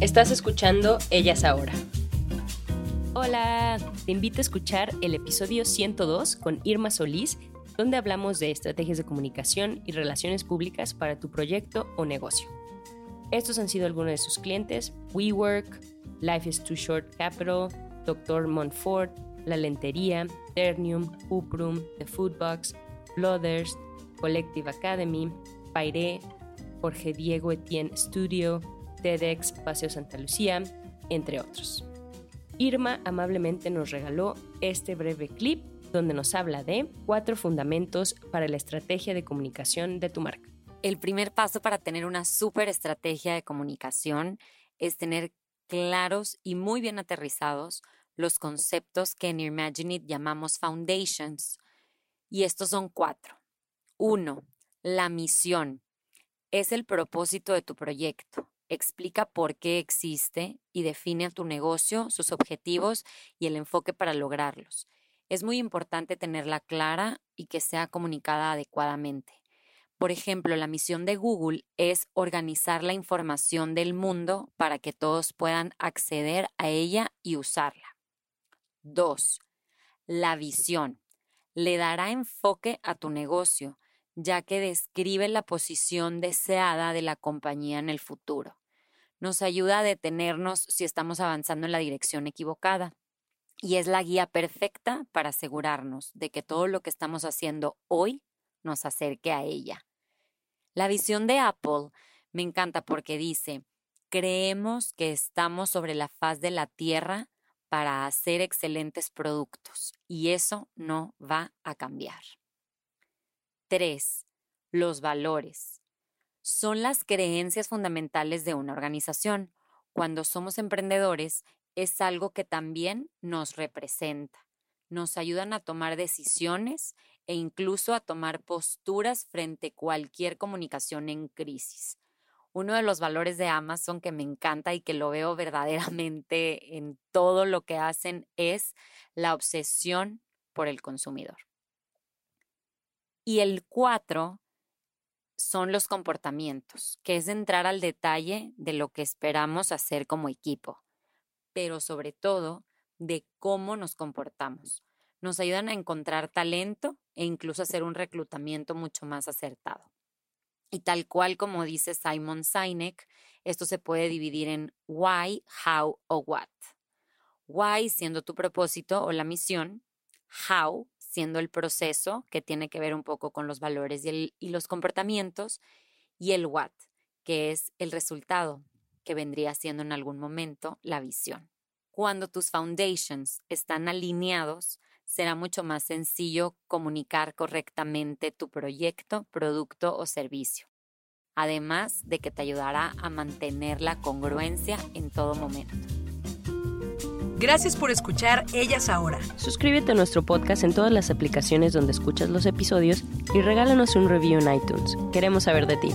Estás escuchando Ellas Ahora. Hola, te invito a escuchar el episodio 102 con Irma Solís, donde hablamos de estrategias de comunicación y relaciones públicas para tu proyecto o negocio. Estos han sido algunos de sus clientes: WeWork, Life is Too Short Capital, Dr. Montfort, La Lentería, Ternium, Uprum, The Foodbox, Blooders, Collective Academy, Pairé, Jorge Diego Etienne Studio, TEDx Paseo Santa Lucía, entre otros. Irma amablemente nos regaló este breve clip donde nos habla de cuatro fundamentos para la estrategia de comunicación de tu marca. El primer paso para tener una súper estrategia de comunicación es tener claros y muy bien aterrizados los conceptos que en Imagine llamamos foundations. Y estos son cuatro. Uno, la misión. Es el propósito de tu proyecto. Explica por qué existe y define a tu negocio, sus objetivos y el enfoque para lograrlos. Es muy importante tenerla clara y que sea comunicada adecuadamente. Por ejemplo, la misión de Google es organizar la información del mundo para que todos puedan acceder a ella y usarla. 2. La visión. Le dará enfoque a tu negocio, ya que describe la posición deseada de la compañía en el futuro. Nos ayuda a detenernos si estamos avanzando en la dirección equivocada y es la guía perfecta para asegurarnos de que todo lo que estamos haciendo hoy nos acerque a ella. La visión de Apple me encanta porque dice, creemos que estamos sobre la faz de la Tierra para hacer excelentes productos y eso no va a cambiar. 3. Los valores. Son las creencias fundamentales de una organización. Cuando somos emprendedores es algo que también nos representa. Nos ayudan a tomar decisiones e incluso a tomar posturas frente a cualquier comunicación en crisis uno de los valores de Amazon que me encanta y que lo veo verdaderamente en todo lo que hacen es la obsesión por el consumidor. Y el cuatro son los comportamientos, que es entrar al detalle de lo que esperamos hacer como equipo, pero sobre todo de cómo nos comportamos. Nos ayudan a encontrar talento e incluso hacer un reclutamiento mucho más acertado. Y tal cual como dice Simon Sinek, esto se puede dividir en why, how o what. Why siendo tu propósito o la misión, how siendo el proceso que tiene que ver un poco con los valores y, los comportamientos, y el what, que es el resultado, que vendría siendo en algún momento la visión. Cuando tus foundations están alineados, será mucho más sencillo comunicar correctamente tu proyecto, producto o servicio, además de que te ayudará a mantener la congruencia en todo momento. Gracias por escuchar Ellas Ahora. Suscríbete a nuestro podcast en todas las aplicaciones donde escuchas los episodios y regálanos un review en iTunes. Queremos saber de ti.